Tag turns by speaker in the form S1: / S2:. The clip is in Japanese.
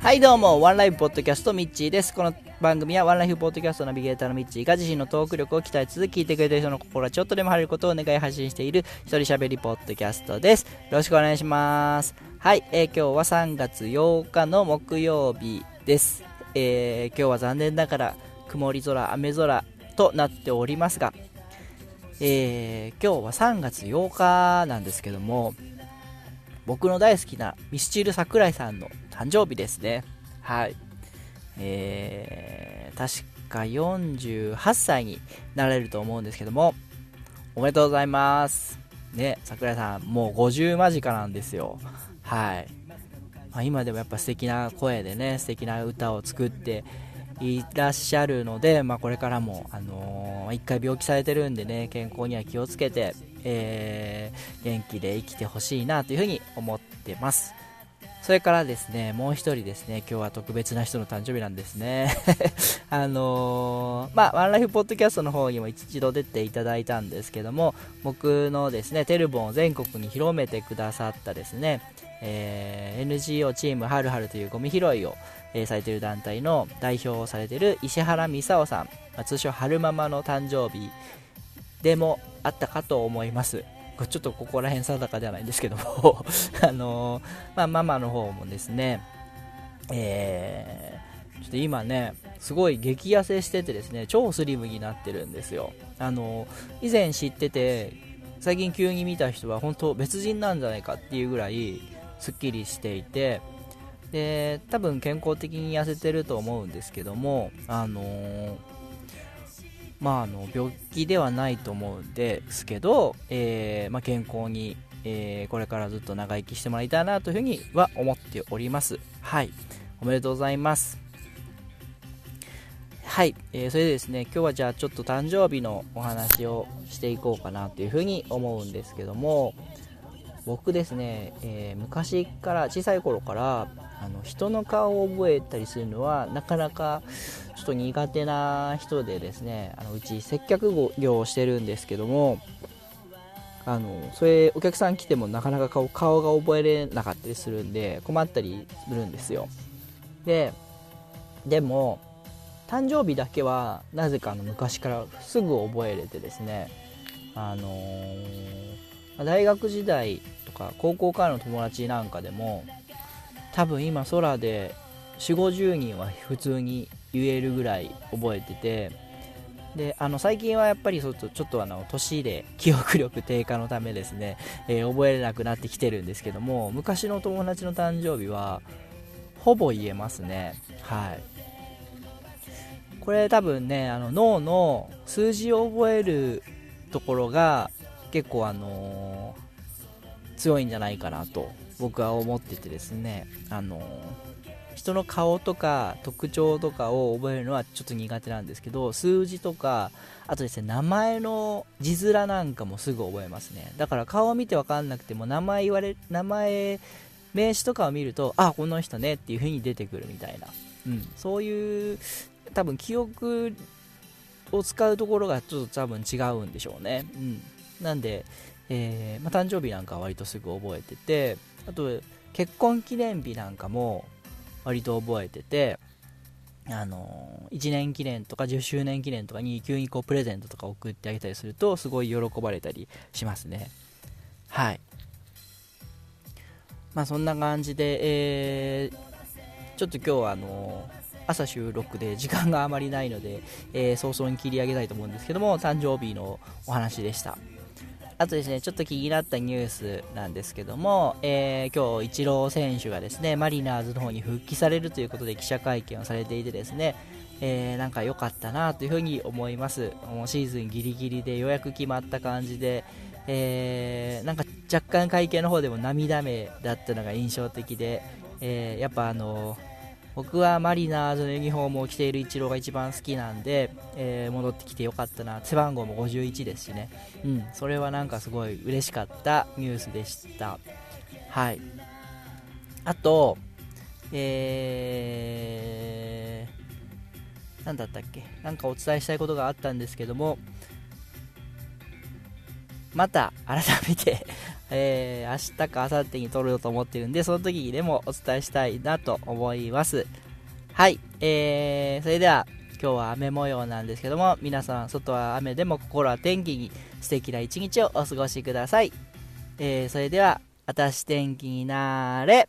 S1: はいどうもワンライフポッドキャストミッチーです。この番組はワンライフポッドキャストナビゲーターのミッチーが自身のトーク力を鍛えつつ聞いてくれてる人の心がちょっとでも晴れることを願い発信している一人喋りポッドキャストです。よろしくお願いします。はい、えー、今日は3月8日の木曜日です、えー、今日は残念ながら曇り空雨空となっておりますがえー、今日は3月8日なんですけども僕の大好きなミスチル桜井さんの誕生日ですね。はい。えー、確か48歳になれると思うんですけどもおめでとうございます。ね桜井さんもう50間近なんですよ。はい、まあ、今でもやっぱ素敵な声でね素敵な歌を作っていらっしゃるので、まあ、これからも、あのー、1回病気されてるんでね健康には気をつけて、えー、元気で生きてほしいなというふうに思ってます。それからですねもう一人ですね今日は特別な人の誕生日なんですね。あのー、まあワンライフポッドキャストの方にも一度出ていただいたんですけども僕のですねテルボンを全国に広めてくださったですね、えー、NGO チームはるはるというゴミ拾いをえー、されている団体の代表をされている石原美沙夫さん、まあ、通称春ママの誕生日でもあったかと思いますちょっとここら辺定かではないんですけども あのー、まあ、ママの方もですね、えー、ちょっと今ね、すごい激痩せしててですね、超スリムになってるんですよ。あのー、以前知ってて、最近急に見た人は本当別人なんじゃないかっていうぐらいすっきりしていて、で多分健康的に痩せてると思うんですけどもあのー、まああの病気ではないと思うんですけど、えー、まあ、健康に、えー、これからずっと長生きしてもらいたいなというふうには思っております。はい。おめでとうございます。はい、えー、それでですね今日はじゃあちょっと誕生日のお話をしていこうかなというふうに思うんですけども僕ですね、えー、昔から小さい頃からあの人の顔を覚えたりするのはなかなかちょっと苦手な人でですねあのうち接客業をしてるんですけどもあのそれお客さん来てもなかなか顔顔が覚えれなかったりするんで困ったりするんですよ。ででも誕生日だけはなぜかの昔からすぐ覚えれてですねあのー、大学時代とか高校からの友達なんかでも多分今空で4 5 0人は普通に言えるぐらい覚えててであの最近はやっぱりちょっとちょっとあの年で記憶力低下のためですね、えー、覚えれなくなってきてるんですけども昔の友達の誕生日はほぼ言えますね。はい。これ多分ねあの脳の数字を覚えるところが結構あのー、強いんじゃないかなと僕は思っててですねあの人の顔とか特徴とかを覚えるのはちょっと苦手なんですけど数字とかあとですね名前の字面なんかもすぐ覚えますね。だから顔を見て分かんなくても名前言われ名前名詞とかを見るとあこの人ねっていう風に出てくるみたいな、うん、そういう多分記憶を使うところがちょっと多分違うんでしょうね、うん、なんで、えー、まあ、誕生日なんかは割とすぐ覚えててあと結婚記念日なんかも割と覚えててあの1年記念とか10周年記念とかに急にこうプレゼントとか送ってあげたりするとすごい喜ばれたりしますね。はい。まあそんな感じで、えー、ちょっと今日はあの朝収録で時間があまりないので、えー、早々に切り上げたいと思うんですけども誕生日のお話でした。あとですね、ちょっと気になったニュースなんですけども、えー、今日、イチロー選手がですね、マリナーズの方に復帰されるということで記者会見をされていてですね、えー、なんか良かったなというふうに思います。もうシーズンギリギリでようやく決まった感じで、えー、なんか若干会見の方でも涙目だったのが印象的で、えー、やっぱあの僕はマリナーズのユニフォームを着ているイチローが一番好きなんで、えー、戻ってきてよかったな。背番号も51ですしね、うん、それはなんかすごい嬉しかったニュースでした。はい。あとえー、何だったっけ？なんかお伝えしたいことがあったんですけどもまた改めてえー、明日か明後日に撮ろうと思ってるんで、その時にでもお伝えしたいなと思います。はい、えー、それでは今日は雨模様なんですけども、皆さん、外は雨でも心は天気に素敵な一日をお過ごしください。えー、それでは、あたし天気になれ。